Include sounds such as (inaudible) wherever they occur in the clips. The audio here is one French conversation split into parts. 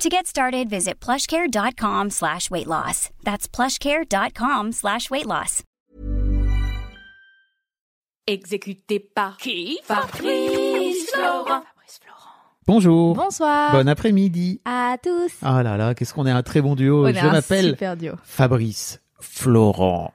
To get started, visit plushcare.com slash weight loss. That's plushcare.com slash weight loss. Exécuté par qui Fabrice Florent. Bonjour. Bonsoir. Bon après-midi. à tous. Ah là là, qu'est-ce qu'on est un très bon duo. On est Je un m'appelle super duo. Fabrice Florent.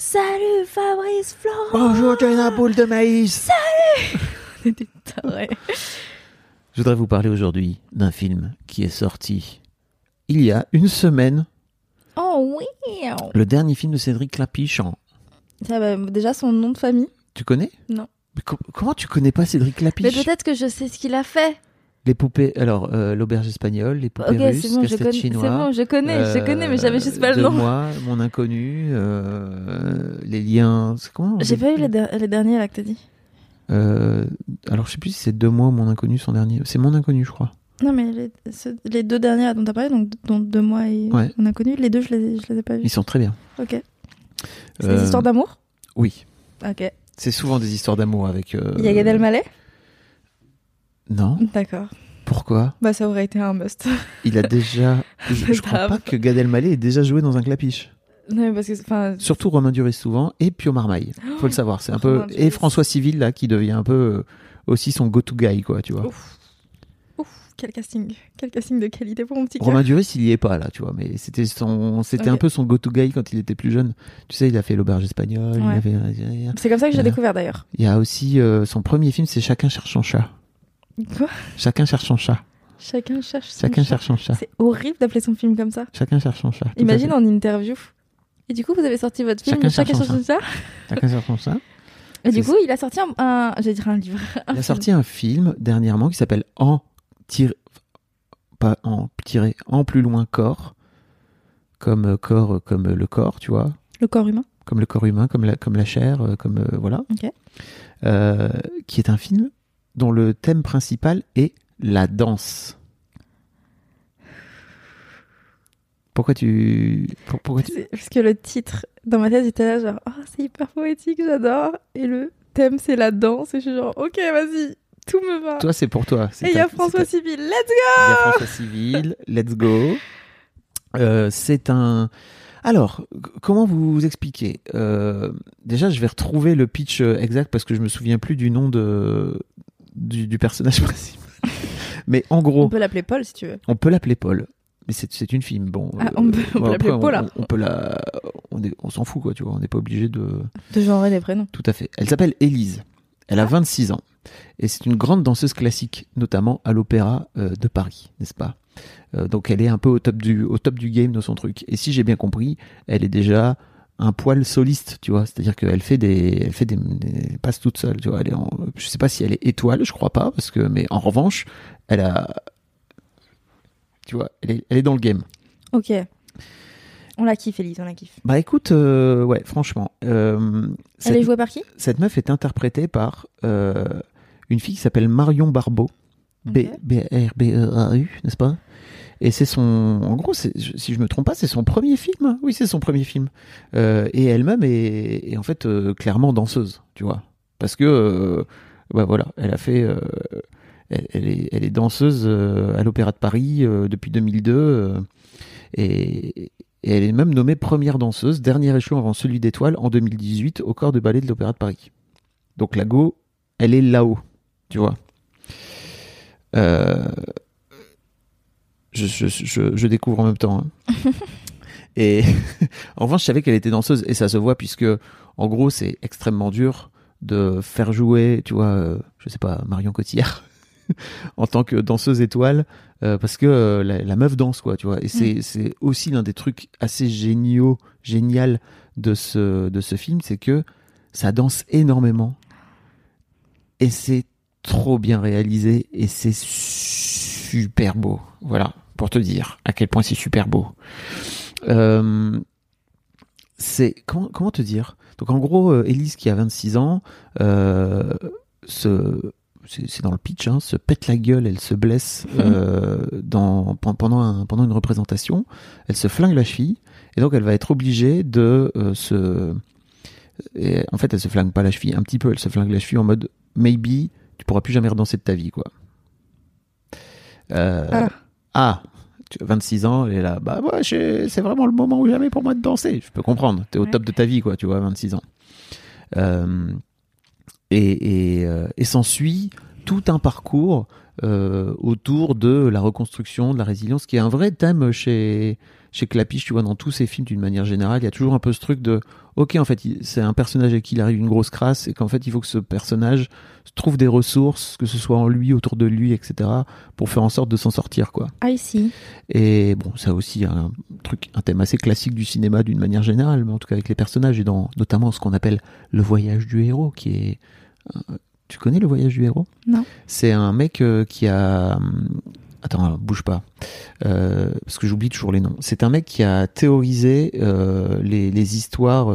Salut Fabrice Florent. Bonjour Jenna, boule de maïs. (laughs) Tarés. Je voudrais vous parler aujourd'hui d'un film qui est sorti il y a une semaine, Oh oui. le dernier film de Cédric Clapiche. en- Ça déjà son nom de famille? Tu connais? Non. Mais com- comment tu connais pas Cédric Mais Clapiche peut-être que je sais ce qu'il a fait. Les poupées, alors euh, l'auberge espagnole, les poupées Ok, russes, c'est bon, je connais. C'est chinois. bon, je connais, je Euh, connais, mais j'avais juste pas le nom. moi, mon inconnu, euh, les liens. C'est comment J'ai pas eu les, der- les derniers là que t'as dit. Euh, alors je sais plus si c'est deux mois ou mon inconnu son dernier. C'est mon inconnu, je crois. Non, mais les, deux derniers dont t'as parlé, donc dont deux mois et Ouais. on a connu, les deux je les, je les ai pas vus. Ils sont très bien. Ok. C'est Euh, des histoires d'amour? Oui, Ok. c'est souvent des histoires d'amour avec. euh, Il y a Gad Elmaleh? Non. D'accord. Pourquoi? Bah ça aurait été un must. Il a déjà. (laughs) je, je crois pas que Gad Elmaleh ait déjà joué dans un clapiche. non, mais parce que, enfin, Surtout Romain Duris souvent et Pio Marmaille. Faut le savoir. C'est un peu et. François Civil là qui devient un peu euh, aussi son go-to guy quoi, tu vois. Ouf. Ouf, quel casting. Quel casting de qualité pour mon petit Romain. Duris, il y est pas là, tu vois, mais c'était son, c'était un peu son go-to guy quand il était plus jeune. Tu sais, il a fait l'auberge espagnole, Ouais. C'est comme ça que j'ai découvert d'ailleurs. il y a aussi euh, son premier film, c'est Chacun cherche son chat. Quoi Chacun cherche son chat. Chacun cherche son Chacun chat. cherche son chat. C'est horrible d'appeler son film comme ça. Chacun cherche son chat. Imagine en interview. Et du coup, vous avez sorti votre film Chacun Chacun cherche son chat. Chacun cherche son chat. (laughs) Et du coup, il a sorti un, un j'allais dire un livre. Un Il a film. sorti un film dernièrement qui s'appelle En tiré, pas en tiré, en plus loin corps, comme euh, corps, euh, comme euh, le corps, tu vois, Le corps humain. comme le corps humain, comme la, comme la chair, comme euh, voilà, Ok. Euh, qui est un film dont le thème principal est la danse. Pourquoi tu, pour- pourquoi tu, Parce que le titre, dans ma tête, j'étais là genre, oh, c'est hyper poétique, j'adore. Et le thème, c'est la danse. Et je suis genre, ok, vas-y, tout me va. toi c'est pour toi. Et il y a François Civil, let's Il y a François Civil, let's go. Euh, c'est un. Alors, comment vous vous expliquer Euh, Déjà, je vais retrouver le pitch euh, exact parce que je me souviens plus du nom de du, du personnage (laughs) principal. Mais en gros, On peut l'appeler Paul si tu veux. on peut l'appeler Paul. Mais c'est c'est une fille. Bon, Ah, on peut- on peut l'appeler après, Paula. On, on peut la. On s'en fout quoi, tu vois. On n'est pas obligé de. De genrer des prénoms. Tout à fait. Elle s'appelle Élise. Elle a 26 ans. Et c'est une grande danseuse classique, notamment à l'Opéra euh, de Paris, n'est-ce pas? Euh, Donc elle est un peu au top, du, au top du game de son truc. Et si j'ai bien compris, elle est déjà un poil soliste, tu vois. C'est-à-dire qu'elle fait des, elle fait des, des- elle passe toute seule, tu vois. Elle est en- je sais pas si elle est étoile, je crois pas, parce que, mais en revanche, elle a, tu vois, elle est, elle est dans le game. Ok. On la kiffe, Elise, on la kiffe. Bah écoute, euh, ouais, franchement, euh, Elle est cette- jouée par qui? cette meuf est interprétée par euh, une fille qui s'appelle Marion Barbeau B, B, R, B, E, A, U, n'est-ce pas? Et c'est son, en gros, si je me trompe pas, c'est son premier film. Oui, c'est son premier film. Euh, et elle-même est, en fait euh, clairement danseuse, tu vois, parce que, euh, bah voilà, elle a fait, euh, elle, est, elle est danseuse à l'Opéra de Paris depuis 2002, euh, et, et elle est même nommée première danseuse, dernier échelon avant celui d'étoile en 2018 au corps de ballet de l'Opéra de Paris. Donc la Go, elle est là-haut, tu vois. Euh, je, je, je, je découvre en même temps. hein. (laughs) et (laughs) en revanche, je savais qu'elle était danseuse et ça se voit puisque, en gros, c'est extrêmement dur de faire jouer, tu vois, euh, je sais pas, Marion Cotillard (laughs) en tant que danseuse étoile euh, parce que euh, la, la meuf danse, quoi, tu vois. Et c'est c'est aussi l'un des trucs assez géniaux, génial de ce, de ce film, c'est que ça danse énormément et c'est trop bien réalisé et c'est super beau. Voilà, pour te dire à quel point c'est super beau. Euh, c'est comment, comment te dire? Donc en gros, euh, Elise qui a 26 ans, euh, se c'est dans le pitch, hein, se pète la gueule, elle se blesse euh, dans, pen- pendant, un, pendant une représentation, elle se flingue la cheville, et donc elle va être obligée de euh, se... et en fait, elle se flingue pas la cheville, un petit peu, elle se flingue la cheville en mode maybe tu pourras plus jamais redanser de ta vie, quoi. Euh, Ah. ah, tu as 26 ans, et là, bah ouais, c'est vraiment le moment ou jamais pour moi de danser. Je peux comprendre, t'es au Ouais. top de ta vie, quoi, tu vois, 26 ans. Euh, et et, euh, et s'ensuit tout un parcours euh, autour de la reconstruction, de la résilience, qui est un vrai thème chez chez Clapiche, tu vois, dans tous ses films d'une manière générale, il y a toujours un peu ce truc de, ok, en fait, c'est un personnage à qui il arrive une grosse crasse, et qu'en fait, il faut que ce personnage trouve des ressources, que ce soit en lui, autour de lui, etc., pour faire en sorte de s'en sortir, quoi. I see. Et bon, ça aussi un truc, un thème assez classique du cinéma d'une manière générale, mais en tout cas avec les personnages et dans notamment ce qu'on appelle le voyage du héros, qui est, euh, tu connais le voyage du héros? Non. C'est un mec euh, qui a, hum, attends, bouge pas, euh, parce que j'oublie toujours les noms. C'est un mec qui a théorisé euh, les, les histoires.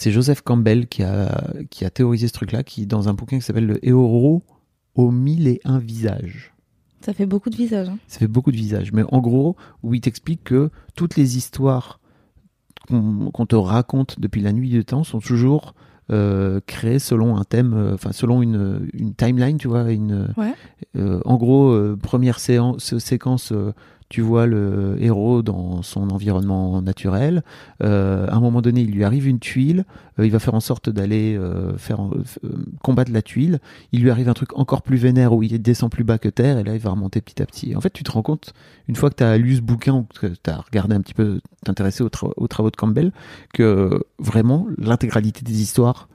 C'est Joseph Campbell qui a, qui a théorisé ce truc-là, qui dans un bouquin qui s'appelle Le héros aux mille et un visages. Ça fait beaucoup de visages. hein. Ça fait beaucoup de visages, mais en gros, où il t'explique que toutes les histoires qu'on te raconte depuis la nuit des temps sont toujours euh, créées selon un thème, euh, enfin selon une, une timeline, tu vois, une, Ouais. euh, en gros, première séance, séquence, tu vois le héros dans son environnement naturel. Euh, à un moment donné, il lui arrive une tuile. euh, il va faire en sorte d'aller euh, faire combattre la tuile. Il lui arrive un truc encore plus vénère où il descend plus bas que terre et là, il va remonter petit à petit. En fait, tu te rends compte une fois que tu as lu ce bouquin ou que tu as regardé un petit peu, t'intéresser aux, aux travaux de Campbell, que vraiment l'intégralité des histoires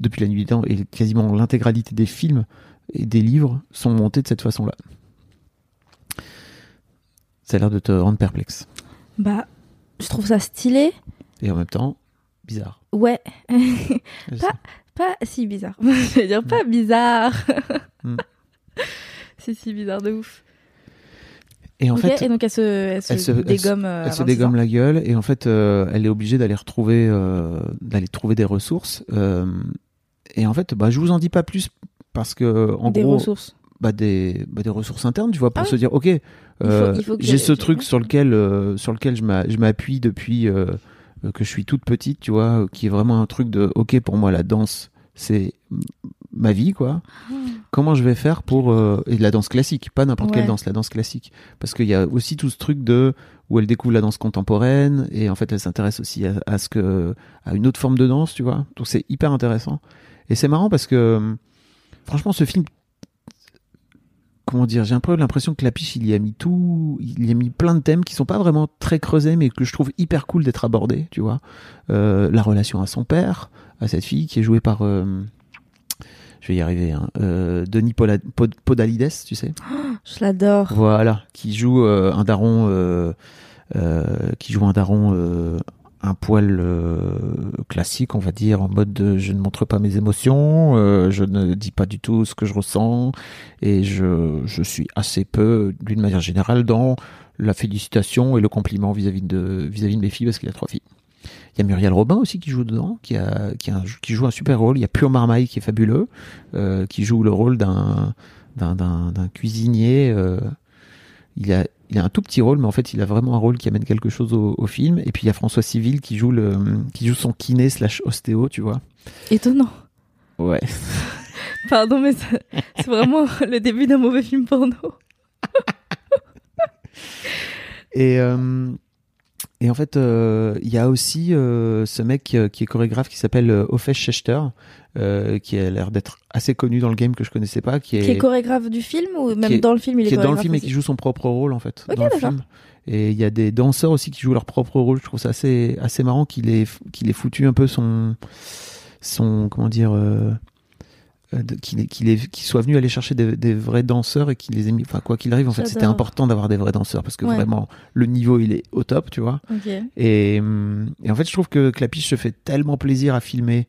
depuis la nuit des temps et quasiment l'intégralité des films et des livres sont montés de cette façon-là. Ça a l'air de te rendre perplexe. Bah, je trouve ça stylé. Et en même temps, bizarre. Ouais. Sais. Pas si bizarre. (laughs) je vais dire pas bizarre. (laughs) Mm. si, si, bizarre de ouf. Et en fait, Et donc elle se, elle se, elle se- elle se- dégomme. elle à se 26 dégomme ans. la gueule et en fait, euh, elle est obligée d'aller retrouver, euh, d'aller trouver des ressources. euh, et en fait, bah, je vous en dis pas plus parce que en Des gros, ressources. bah, des, bah, des ressources internes, tu vois, pour Ah se dire, ok, Euh, J'ai ce truc sur lequel, euh, sur lequel je m'a- je m'appuie depuis euh, que je suis toute petite, tu vois, qui est vraiment un truc de ok pour moi la danse c'est ma vie quoi. Comment je vais faire pour euh, et la danse classique, pas n'importe Ouais. quelle danse, la danse classique, parce qu'il y a aussi tout ce truc de où elle découvre la danse contemporaine et en fait elle s'intéresse aussi à, à ce que à une autre forme de danse, tu vois. Donc c'est hyper intéressant et c'est marrant parce que franchement ce film comment dire, j'ai un peu l'impression que Lapiche, il y a mis tout, il y a mis plein de thèmes qui sont pas vraiment très creusés, mais que je trouve hyper cool d'être abordés, tu vois. Euh, la relation à son père, à cette fille qui est jouée par, euh, je vais y arriver, hein, euh, Denis Pola- Pod- Podalides, tu sais. (gasps) Je l'adore. Voilà, qui joue un daron, qui joue un daron un poil euh, classique, on va dire, en mode de, je ne montre pas mes émotions, euh, je ne dis pas du tout ce que je ressens, et je, je suis assez peu, d'une manière générale, dans la félicitation et le compliment vis-à-vis de, vis-à-vis de mes filles, parce qu'il a trois filles. Il y a Muriel Robin aussi qui joue dedans, qui, a, qui, a qui joue un super rôle. Il y a Pure Marmaille qui est fabuleux, euh, qui joue le rôle d'un d'un- cuisinier. euh, il, a, il a un tout petit rôle, mais en fait, il a vraiment un rôle qui amène quelque chose au, au film. Et puis, il y a François Civil qui joue, le, qui joue son kiné slash ostéo, tu vois. Étonnant. Ouais. (laughs) Pardon, mais c'est vraiment le début d'un mauvais film porno. Et, euh, et en fait, euh, il y a aussi euh, ce mec euh, qui est chorégraphe qui s'appelle euh, Ofesh Schechter, euh, qui a l'air d'être assez connu dans le game que je connaissais pas, qui est, Qui est chorégraphe du film ou même qui est- dans le film il est qui est dans le film et qui joue son propre rôle en fait dans le film. Et il y a des danseurs aussi qui jouent leur propre rôle. Je trouve ça assez assez marrant qu'il ait qu'il ait foutu un peu son son comment dire qu'il ait- qu'il soit venu aller chercher des, des vrais danseurs et qu'il les ait mis enfin quoi qu'il arrive en fait c'était important d'avoir des vrais danseurs parce que Ouais. vraiment le niveau il est au top tu vois et, hum, et en fait, je trouve que Clapiche se fait tellement plaisir à filmer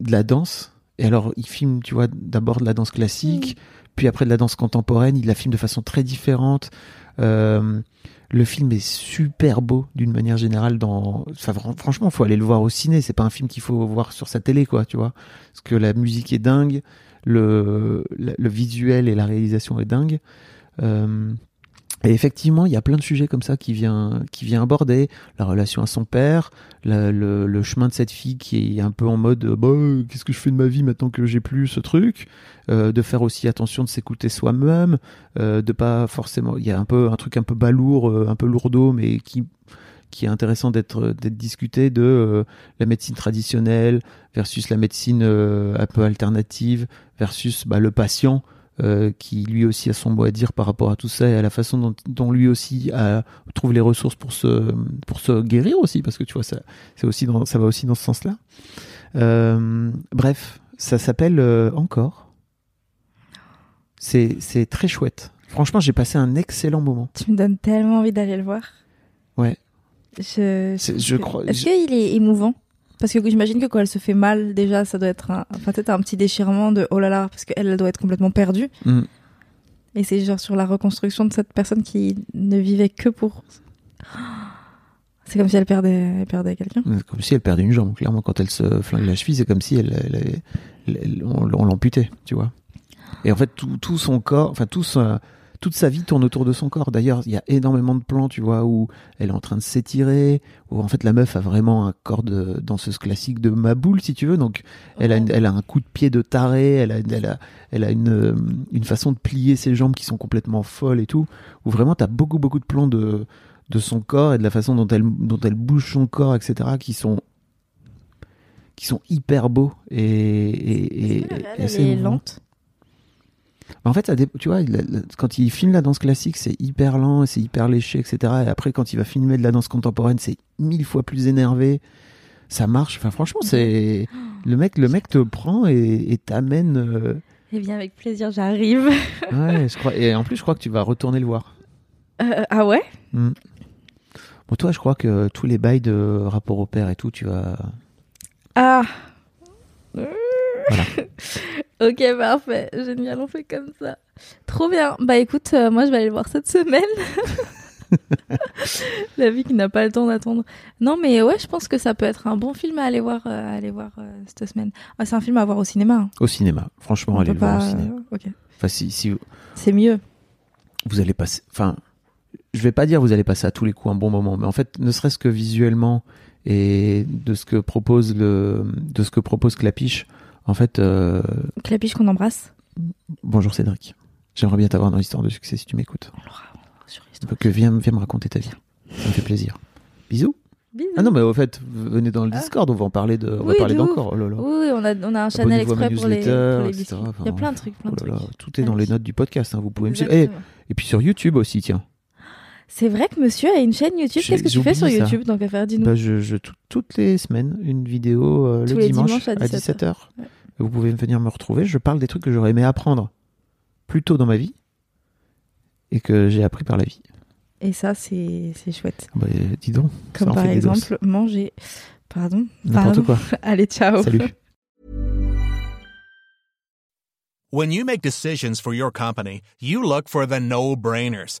de la danse. Et alors, il filme, tu vois, d'abord de la danse classique, puis après de la danse contemporaine. Il la filme de façon très différente. Euh, le film est super beau d'une manière générale. Dans, enfin, fran- franchement, faut aller le voir au ciné. C'est pas un film qu'il faut voir sur sa télé, quoi, tu vois. Parce que la musique est dingue, le, le, le visuel et la réalisation est dingue. Euh, et effectivement, il y a plein de sujets comme ça qui vient, qui vient aborder. La relation à son père, le, le chemin de cette fille qui est un peu en mode, euh, bah, qu'est-ce que je fais de ma vie maintenant que j'ai plus ce truc, euh, de faire aussi attention de s'écouter soi-même, euh, de pas forcément, il y a un peu un truc un peu balourd, euh, un peu lourdeau, mais qui qui est intéressant d'être d'être discuté de euh, la médecine traditionnelle versus la médecine euh, un peu alternative versus bah, le patient euh, qui lui aussi a son mot à dire par rapport à tout ça et à la façon dont, dont lui aussi a- trouve les ressources pour se, pour se guérir aussi, parce que tu vois, ça, c'est aussi dans, ça va aussi dans ce sens-là. Euh, bref, ça s'appelle euh, Encore. C'est, c'est très chouette. Franchement, j'ai passé un excellent moment. Tu me donnes tellement envie d'aller le voir. Ouais. Je, je crois- Est-ce je- qu'il est émouvant? Parce que j'imagine que quand elle se fait mal, déjà, ça doit être un, enfin, peut-être un petit déchirement de oh là là, parce qu'elle elle doit être complètement perdue. Mm. Et c'est genre sur la reconstruction de cette personne qui ne vivait que pour. C'est comme si elle perdait, elle perdait quelqu'un. Comme si elle perdait une jambe. Clairement, quand elle se flingue la cheville, c'est comme si elle, elle avait- elle- elle- on, on l'amputait, tu vois. Et en fait, tout, tout son corps, enfin, tout sa- toute sa vie tourne autour de son corps. D'ailleurs, il y a énormément de plans, tu vois, où elle est en train de s'étirer, où en fait la meuf a vraiment un corps de danseuse classique de Maboule, si tu veux. Donc, elle a, une- elle a un coup de pied de taré, elle a, elle a, elle a une, euh, une façon de plier ses jambes qui sont complètement folles et tout. Où vraiment, t'as beaucoup, beaucoup de plans de, de son corps et de la façon dont elle, dont elle bouge son corps, etc., qui sont qui sont hyper beaux et, et, et- et Elle assez lente? En fait, ça tu vois, quand il filme la danse classique, c'est hyper lent, c'est hyper léché, etc. Et après, quand il va filmer de la danse contemporaine, c'est mille fois plus énervé. Ça marche. Enfin, franchement, c'est (gasps) le mec, le mec te prend et t'amène. euh, Eh bien, avec plaisir, j'arrive. (laughs) Ouais, je crois. Et en plus, je crois que tu vas retourner le voir. Euh, ah ouais? Hmm. Bon, toi, je crois que tous les bails de rapport au père et tout, tu vas. Ah (laughs) Ok, parfait. Génial, on fait comme ça. Trop bien. Bah écoute, euh, moi je vais aller le voir cette semaine. (laughs) La vie qui n'a pas le temps d'attendre. Non, mais ouais, je pense que ça peut être un bon film à aller voir, euh, à aller voir euh, cette semaine. Ah, c'est un film à voir au cinéma. hein. Au cinéma. Franchement, On allez peut le voir pas, au cinéma. ok. Enfin, si, si, C'est mieux. vous allez passer. Enfin, je vais pas dire vous allez passer à tous les coups un bon moment, mais en fait, ne serait-ce que visuellement et de ce que propose le, de ce que propose Clapiche, en fait, euh, Clapiche qu'on embrasse. bonjour Cédric. J'aimerais bien t'avoir dans l'histoire de succès si tu m'écoutes. On l'aura sur Donc viens, viens me raconter ta vie. Ça me fait plaisir. Bisous. Bisous. Ah non, mais au fait, venez dans le Discord, on va en parler de, on va Oui, parler de ouf. d'encore. Oh. Oui, on a, on a un channel exprès pour les, pour les. Enfin, Il y a plein de trucs, plein de Oh là là, trucs. tout est dans les notes du podcast, hein, vous pouvez me suivre. Et, et puis sur YouTube aussi, tiens. C'est vrai que monsieur a une chaîne YouTube. Qu'est-ce que tu fais sur ça. YouTube Donc à faire, dis-nous. Bah, je, je- tout- toutes les semaines, une vidéo euh, le dimanche, à à 17 17h. Ouais. Vous pouvez venir me retrouver. Je parle des trucs que j'aurais aimé apprendre plus tôt dans ma vie et que j'ai appris par la vie. Et ça, c'est c'est chouette. Bah, dis donc. ça Comme en par fait des doses. exemple, manger. Pardon. N'importe Pardon. quoi. (laughs) Allez, ciao. Salut. When you make decisions for your company, you look for the no-brainers.